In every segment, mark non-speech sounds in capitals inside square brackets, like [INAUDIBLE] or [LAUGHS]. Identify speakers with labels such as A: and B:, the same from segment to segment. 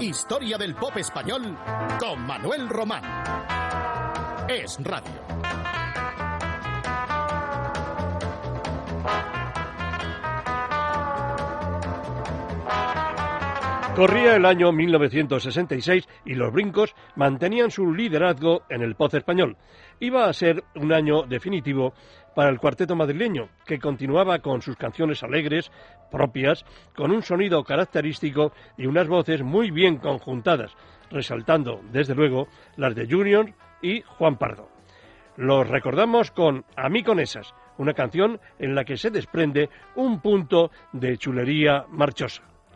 A: Historia del pop español con Manuel Román. Es Radio.
B: Corría el año 1966 y los brincos mantenían su liderazgo en el pop español. Iba a ser un año definitivo para el cuarteto madrileño, que continuaba con sus canciones alegres, propias, con un sonido característico y unas voces muy bien conjuntadas, resaltando, desde luego, las de Junior y Juan Pardo. Los recordamos con A mí con esas, una canción en la que se desprende un punto de chulería marchosa.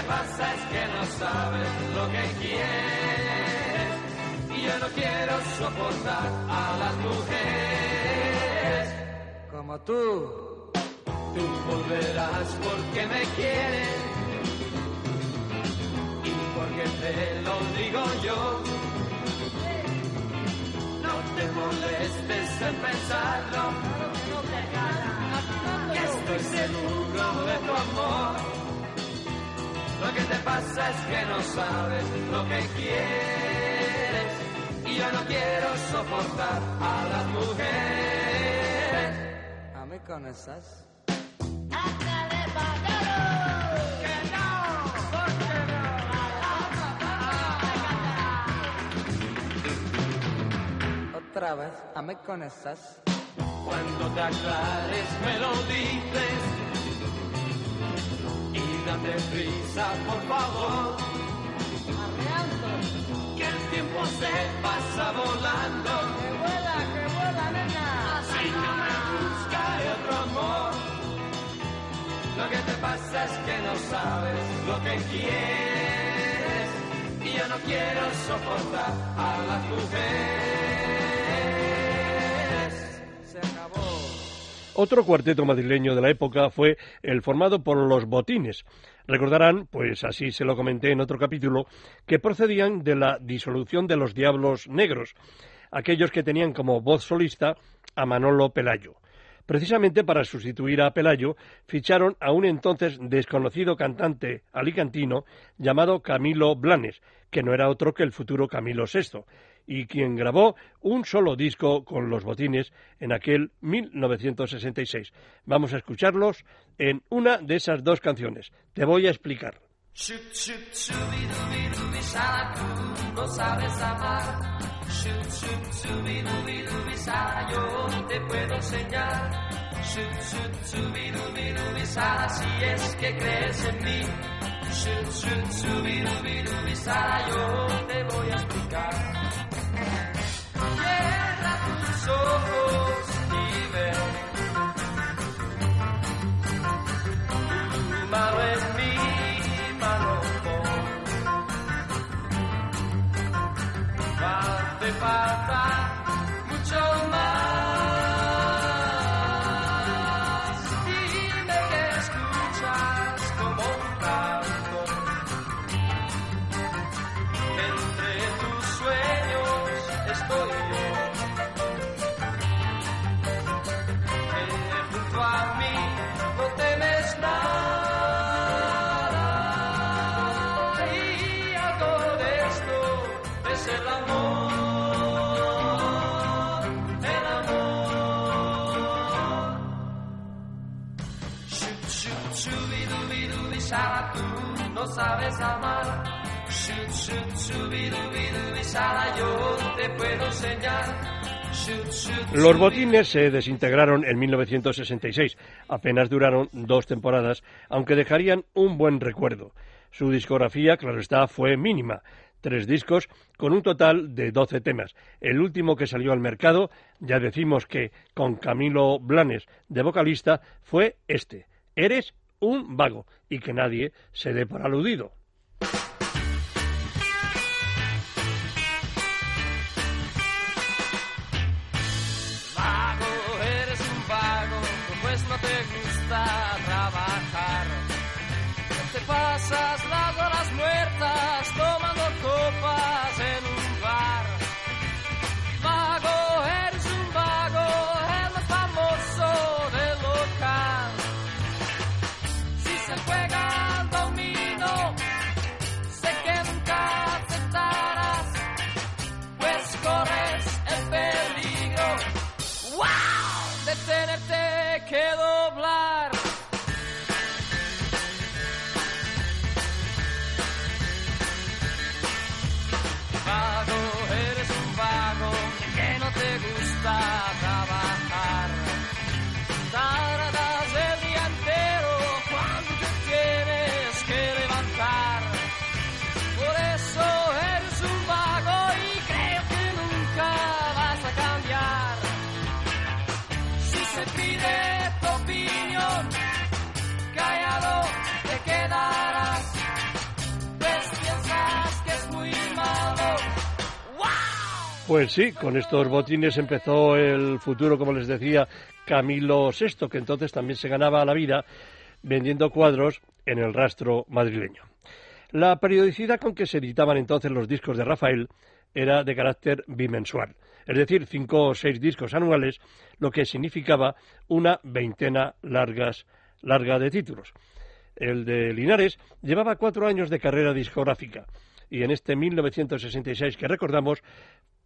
C: pasa es que no sabes lo que quieres. Y yo no quiero soportar a las mujeres como tú. Tú volverás porque me quieres y porque te lo digo yo. No te molestes en pensarlo, que estoy seguro de tu amor. Lo que te pasa es que no sabes lo que quieres y yo no quiero soportar a las mujeres. A mí con esas. Otra vez, a mí con esas. Cuando te aclares me lo dices date prisa, por favor. Que el tiempo se pasa volando. Que vuela, que vuela, nena. Si no me busca otro amor. Lo que te pasa es que no sabes lo que quieres. Y yo no quiero soportar a las mujeres.
B: Otro cuarteto madrileño de la época fue el formado por Los Botines. Recordarán, pues así se lo comenté en otro capítulo, que procedían de la disolución de los Diablos Negros, aquellos que tenían como voz solista a Manolo Pelayo. Precisamente para sustituir a Pelayo, ficharon a un entonces desconocido cantante alicantino llamado Camilo Blanes, que no era otro que el futuro Camilo VI, y quien grabó un solo disco con los botines en aquel 1966. Vamos a escucharlos en una de esas dos canciones. Te voy a explicar.
C: Shoot, shoot, subi, dubi, dubi, yo te puedo enseñar. Shoot, shoot, subi, dubi, dubi, si es que crees en mí. Shoot, shoot, subi, dubi, dubi, yo te voy a explicar. Cierra tus ojos falta sabes amar. yo te puedo enseñar.
B: Los botines se desintegraron en 1966. Apenas duraron dos temporadas, aunque dejarían un buen recuerdo. Su discografía, claro está, fue mínima. Tres discos con un total de doce temas. El último que salió al mercado, ya decimos que con Camilo Blanes de vocalista, fue este. Eres un vago y que nadie se dé por aludido.
C: Pues
B: sí, con estos botines empezó el futuro, como les decía, Camilo VI, que entonces también se ganaba la vida vendiendo cuadros en el rastro madrileño. La periodicidad con que se editaban entonces los discos de Rafael era de carácter bimensual, es decir, cinco o seis discos anuales, lo que significaba una veintena largas, larga de títulos. El de Linares llevaba cuatro años de carrera discográfica y en este 1966 que recordamos,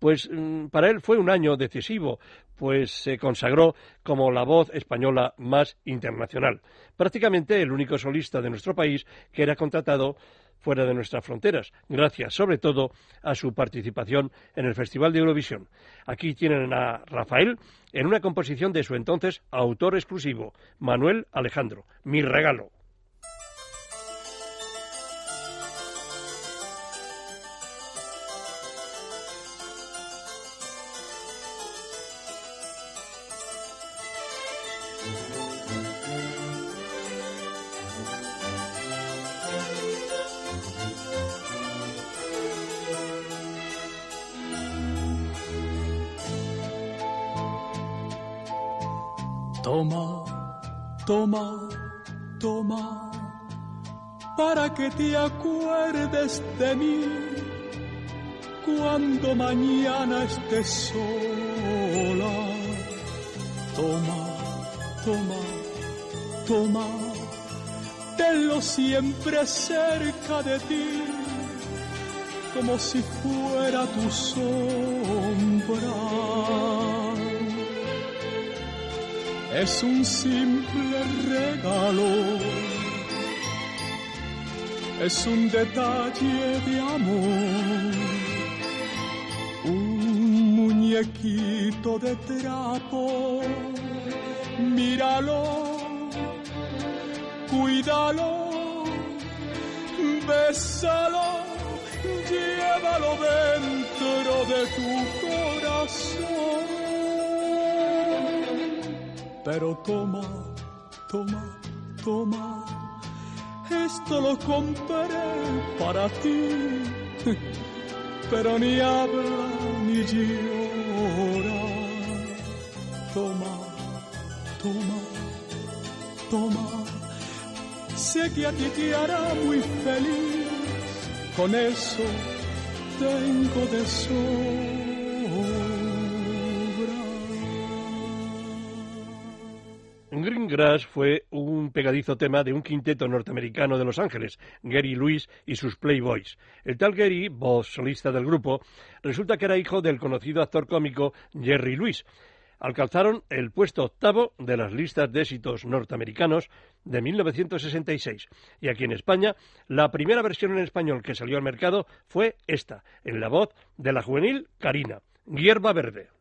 B: pues mm, para él fue un año decisivo, pues se consagró como la voz española más internacional, prácticamente el único solista de nuestro país que era contratado fuera de nuestras fronteras, gracias sobre todo a su participación en el Festival de Eurovisión. Aquí tienen a Rafael en una composición de su entonces autor exclusivo, Manuel Alejandro, Mi regalo.
D: Toma, toma, toma, para que te acuerdes de mí cuando mañana estés sola. Toma, toma, toma, tenlo siempre cerca de ti, como si fuera tu sombra es un simple regalo, es un detalle de amor, un muñequito de trapo, míralo, cuídalo, bésalo, llévalo dentro de tu pero toma, toma, toma, esto lo compré para ti, pero ni habla ni llora. Toma, toma, toma, sé que a ti te hará muy feliz, con eso tengo de
B: Fue un pegadizo tema de un quinteto norteamericano de Los Ángeles, Gary Lewis y sus Playboys. El tal Gary, voz solista del grupo, resulta que era hijo del conocido actor cómico Jerry Lewis. Alcanzaron el puesto octavo de las listas de éxitos norteamericanos de 1966. Y aquí en España, la primera versión en español que salió al mercado fue esta, en la voz de la juvenil Karina, Hierba Verde.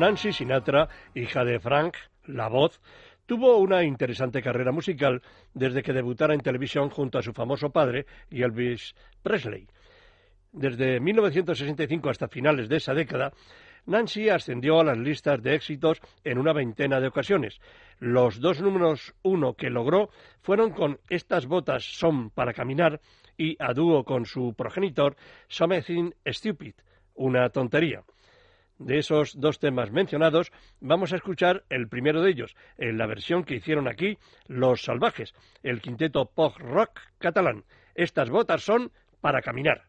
E: Nancy Sinatra, hija de Frank, la voz, tuvo una interesante carrera musical desde que debutara en televisión junto a su famoso padre Elvis Presley. Desde 1965 hasta finales de esa década, Nancy ascendió a las listas de éxitos en una veintena de ocasiones. Los dos números uno que logró fueron con Estas botas son para caminar y a dúo con su progenitor Something Stupid, una tontería. De esos dos temas mencionados, vamos a escuchar el primero de ellos, en la versión que hicieron aquí Los Salvajes, el quinteto pop rock catalán. Estas botas son para caminar.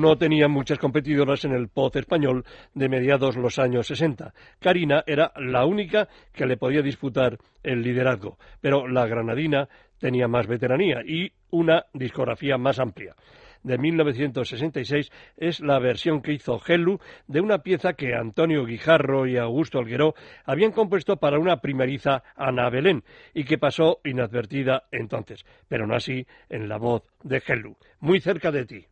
B: No
E: tenía muchas competidoras en el pop español de mediados los años 60. Karina era la única que le podía disputar el liderazgo, pero la granadina tenía más veteranía y una discografía más amplia. De 1966 es la versión que hizo Helu de una pieza que Antonio Guijarro y Augusto Algueró habían compuesto para una primeriza Ana Belén y que pasó inadvertida entonces, pero no así en la voz de Helu. Muy cerca de ti.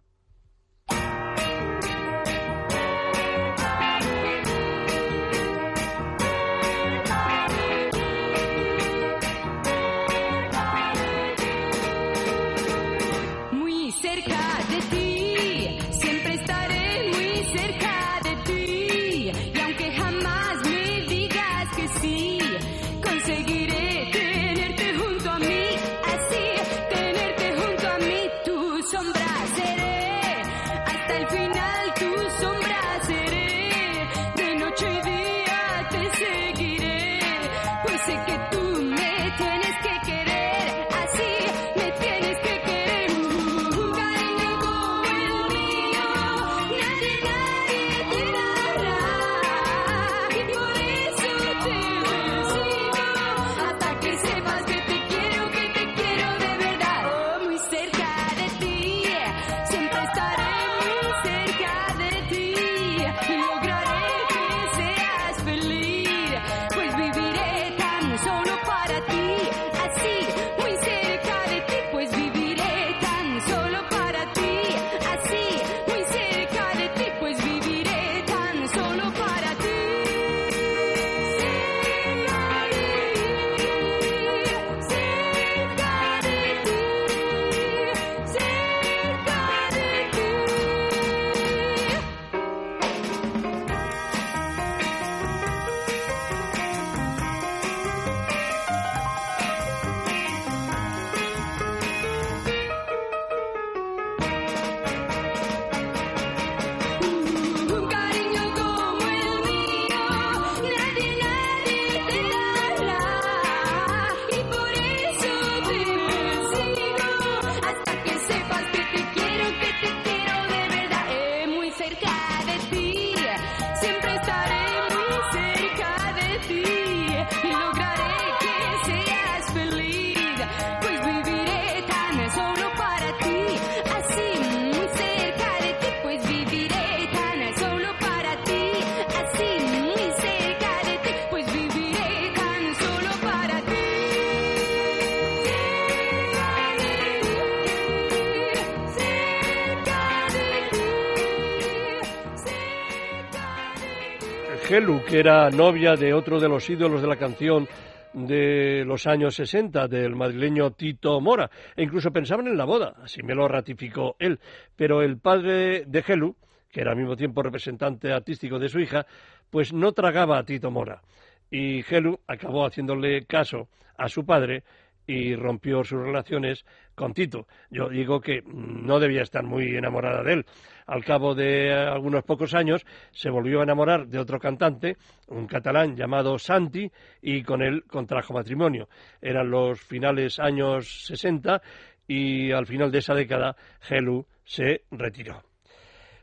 F: Que
B: era novia de otro de los ídolos de la canción de los años 60 del madrileño Tito Mora. E incluso pensaban en la boda, así me lo ratificó él, pero el padre de Helu, que era al mismo tiempo representante artístico de su hija, pues no tragaba a Tito Mora. Y Helu acabó haciéndole caso a su padre y rompió sus relaciones con Tito. Yo digo que no debía estar muy enamorada de él. Al cabo de algunos pocos años se volvió a enamorar de otro cantante, un catalán llamado Santi, y con él contrajo matrimonio. Eran los finales años 60 y al final de esa década Helu se retiró.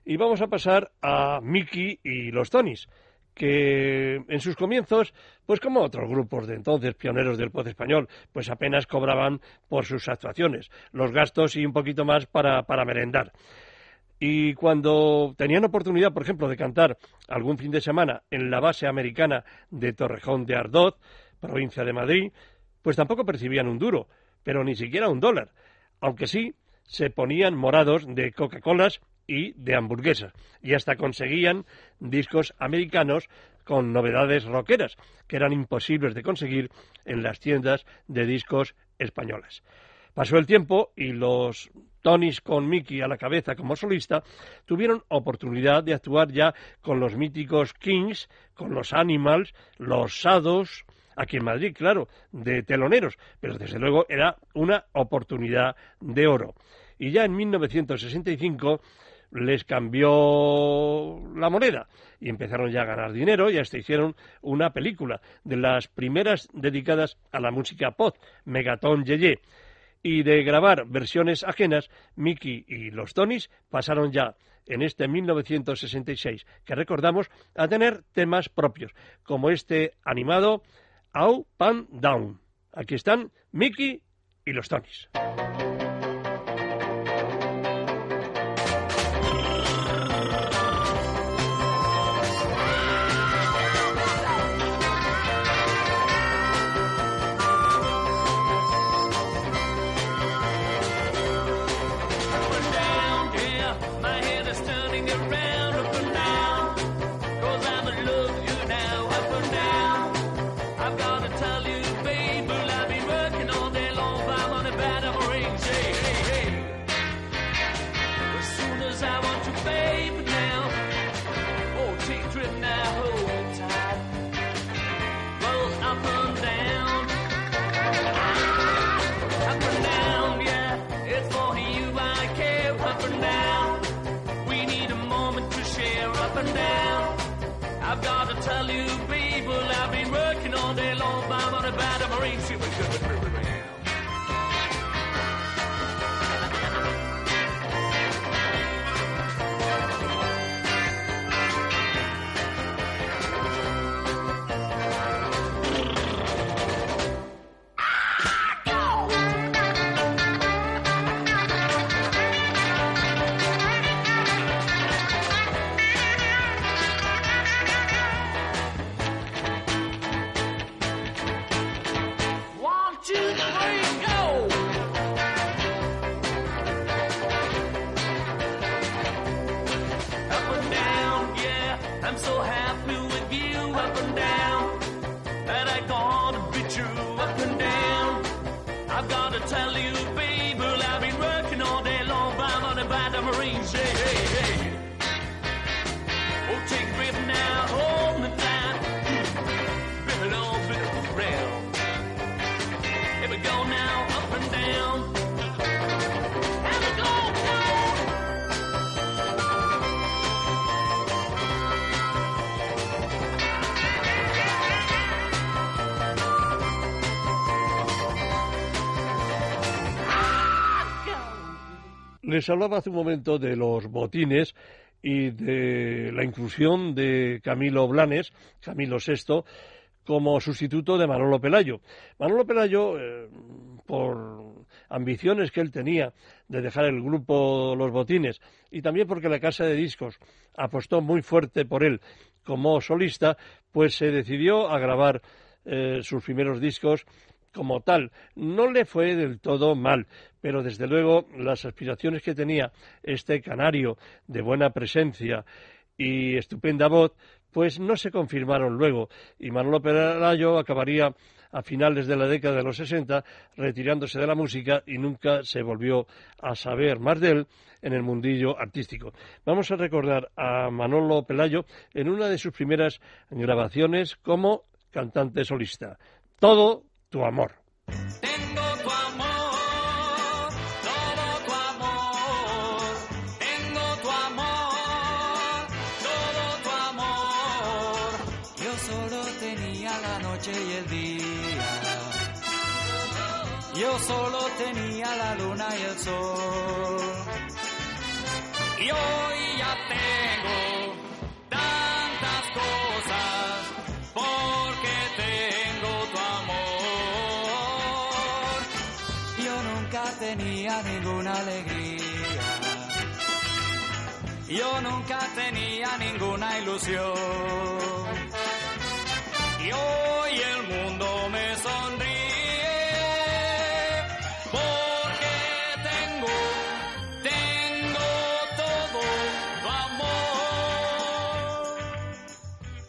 B: Y vamos a pasar a Mickey y los Tonys que en sus comienzos, pues como otros grupos de entonces, pioneros del pop español, pues apenas cobraban por sus actuaciones, los gastos y un poquito más para, para merendar. Y cuando tenían oportunidad, por ejemplo, de cantar algún fin de semana en la base americana de Torrejón de Ardoz, provincia de Madrid, pues tampoco percibían un duro, pero ni siquiera un dólar, aunque sí se ponían morados de Coca-Colas y de hamburguesas. Y hasta conseguían discos americanos con novedades rockeras, que eran imposibles de conseguir en las tiendas de discos españolas. Pasó el tiempo y los Tonys con Mickey a la cabeza como solista tuvieron oportunidad de actuar ya con los míticos Kings, con los Animals, los Shadows, aquí en Madrid, claro, de teloneros, pero desde luego era una oportunidad de oro. Y ya en 1965 les cambió la moneda y empezaron ya a ganar dinero y hasta hicieron una película de las primeras dedicadas a la música pop, Megaton Yeye. Y de grabar versiones ajenas, Mickey y los Tonys pasaron ya en este 1966, que recordamos, a tener temas propios, como este animado Out Pan Down. Aquí están Mickey y los Tonys. Les hablaba hace un momento de los botines y de la inclusión de Camilo Blanes, Camilo VI, como sustituto de Manolo Pelayo. Manolo Pelayo, eh, por ambiciones que él tenía de dejar el grupo Los Botines y también porque la casa de discos apostó muy fuerte por él como solista, pues se decidió a grabar eh, sus primeros discos como tal. No le fue del todo mal, pero desde luego las aspiraciones que tenía este canario de buena presencia y estupenda voz, pues no se confirmaron luego y Manolo Pelayo acabaría a finales de la década de los 60 retirándose de la música y nunca se volvió a saber más de él en el mundillo artístico. Vamos a recordar a Manolo Pelayo en una de sus primeras grabaciones como cantante solista. Todo tu amor.
G: Nunca tenía ninguna ilusión. Y hoy el mundo me sonríe porque tengo, tengo todo tu amor.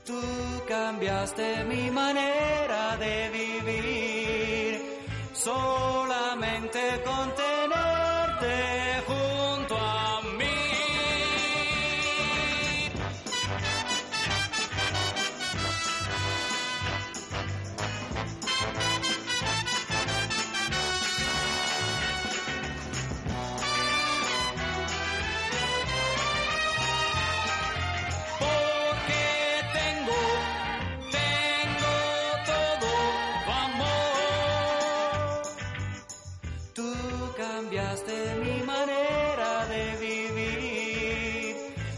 G: Tú cambiaste mi manera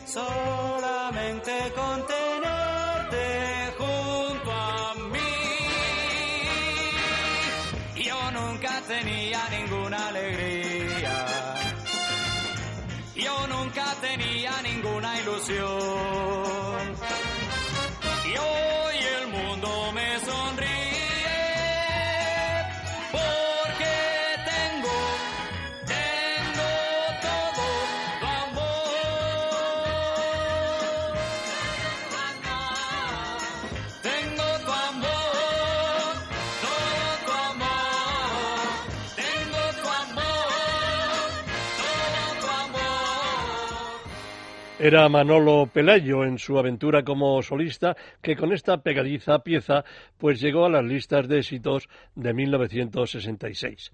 G: solamente con tenerte junto a mí. Yo nunca tenía ninguna alegría. Yo nunca tenía ninguna ilusión.
B: Era Manolo Pelayo en su aventura como solista que con esta pegadiza pieza pues llegó a las listas de éxitos de 1966.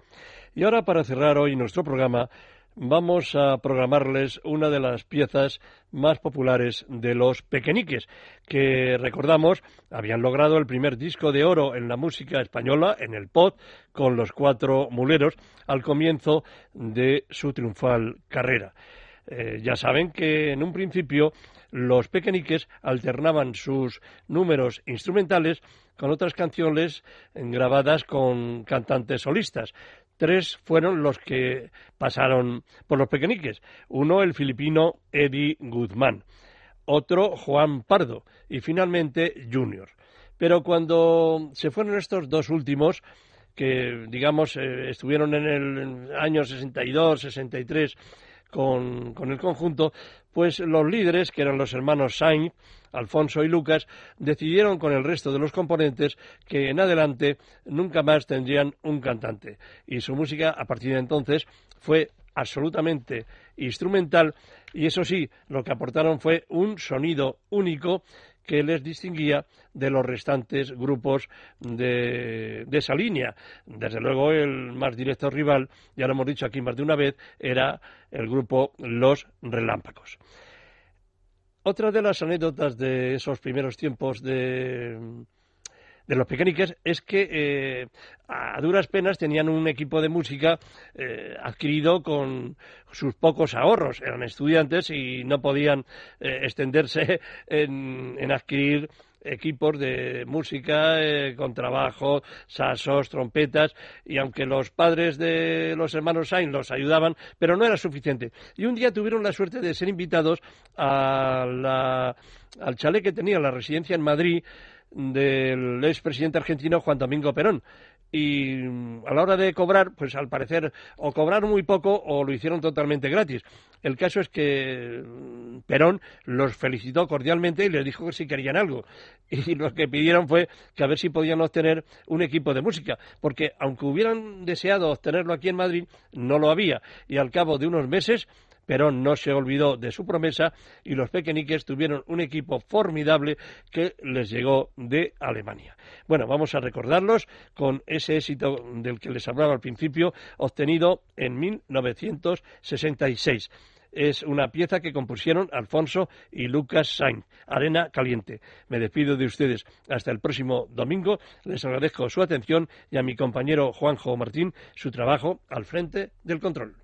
B: Y ahora para cerrar hoy nuestro programa vamos a programarles una de las piezas más populares de los pequeñiques, que recordamos habían logrado el primer disco de oro en la música española, en el pop, con los cuatro muleros, al comienzo de su triunfal carrera. Eh, ya saben que en un principio los pequeñiques alternaban sus números instrumentales con otras canciones grabadas con cantantes solistas. Tres fueron los que pasaron por los pequeñiques. Uno, el filipino Eddie Guzmán. Otro, Juan Pardo. Y finalmente, Junior. Pero cuando se fueron estos dos últimos, que digamos eh, estuvieron en el año 62, 63 con, el conjunto, pues los líderes, que eran los hermanos Sainz, Alfonso y Lucas, decidieron con el resto de los componentes que en adelante nunca más tendrían un cantante. Y su música, a partir de entonces, fue absolutamente instrumental y eso sí, lo que aportaron fue un sonido único que les distinguía de los restantes grupos de, esa línea. Desde luego, el más directo rival, ya lo hemos dicho aquí más de una vez, era el grupo Los Relámpagos. Otra de las anécdotas de esos primeros tiempos de, de los pequeñiques es que eh, a duras penas tenían un equipo de música eh, adquirido con sus pocos ahorros. Eran estudiantes y no podían eh, extenderse [LAUGHS] en, adquirir equipos de música con trabajo, sasos, trompetas, y aunque los padres de los hermanos Sainz los ayudaban, pero no era suficiente. Y un día tuvieron la suerte de ser invitados a la, al chalet que tenía la residencia en Madrid, del expresidente argentino Juan Domingo Perón. y mm, a la hora de cobrar, pues al parecer o cobraron muy poco o lo hicieron totalmente gratis. El caso es que mm, Perón los felicitó cordialmente y les dijo que si querían algo. [LAUGHS] Y lo que pidieron fue que a ver si podían obtener un equipo de música, porque aunque hubieran deseado obtenerlo aquí en Madrid, no lo había. Y al cabo de unos meses Perón no se olvidó de su promesa y los pequeñiques tuvieron un equipo formidable que les llegó de Alemania. Bueno, vamos a recordarlos con ese éxito del que les hablaba al principio, obtenido en 1966 es una pieza que compusieron Alfonso y Lucas Sainz, Arena Caliente. Me despido de ustedes hasta el próximo domingo. Les agradezco su atención y a mi compañero Juanjo Martín su trabajo al frente del control.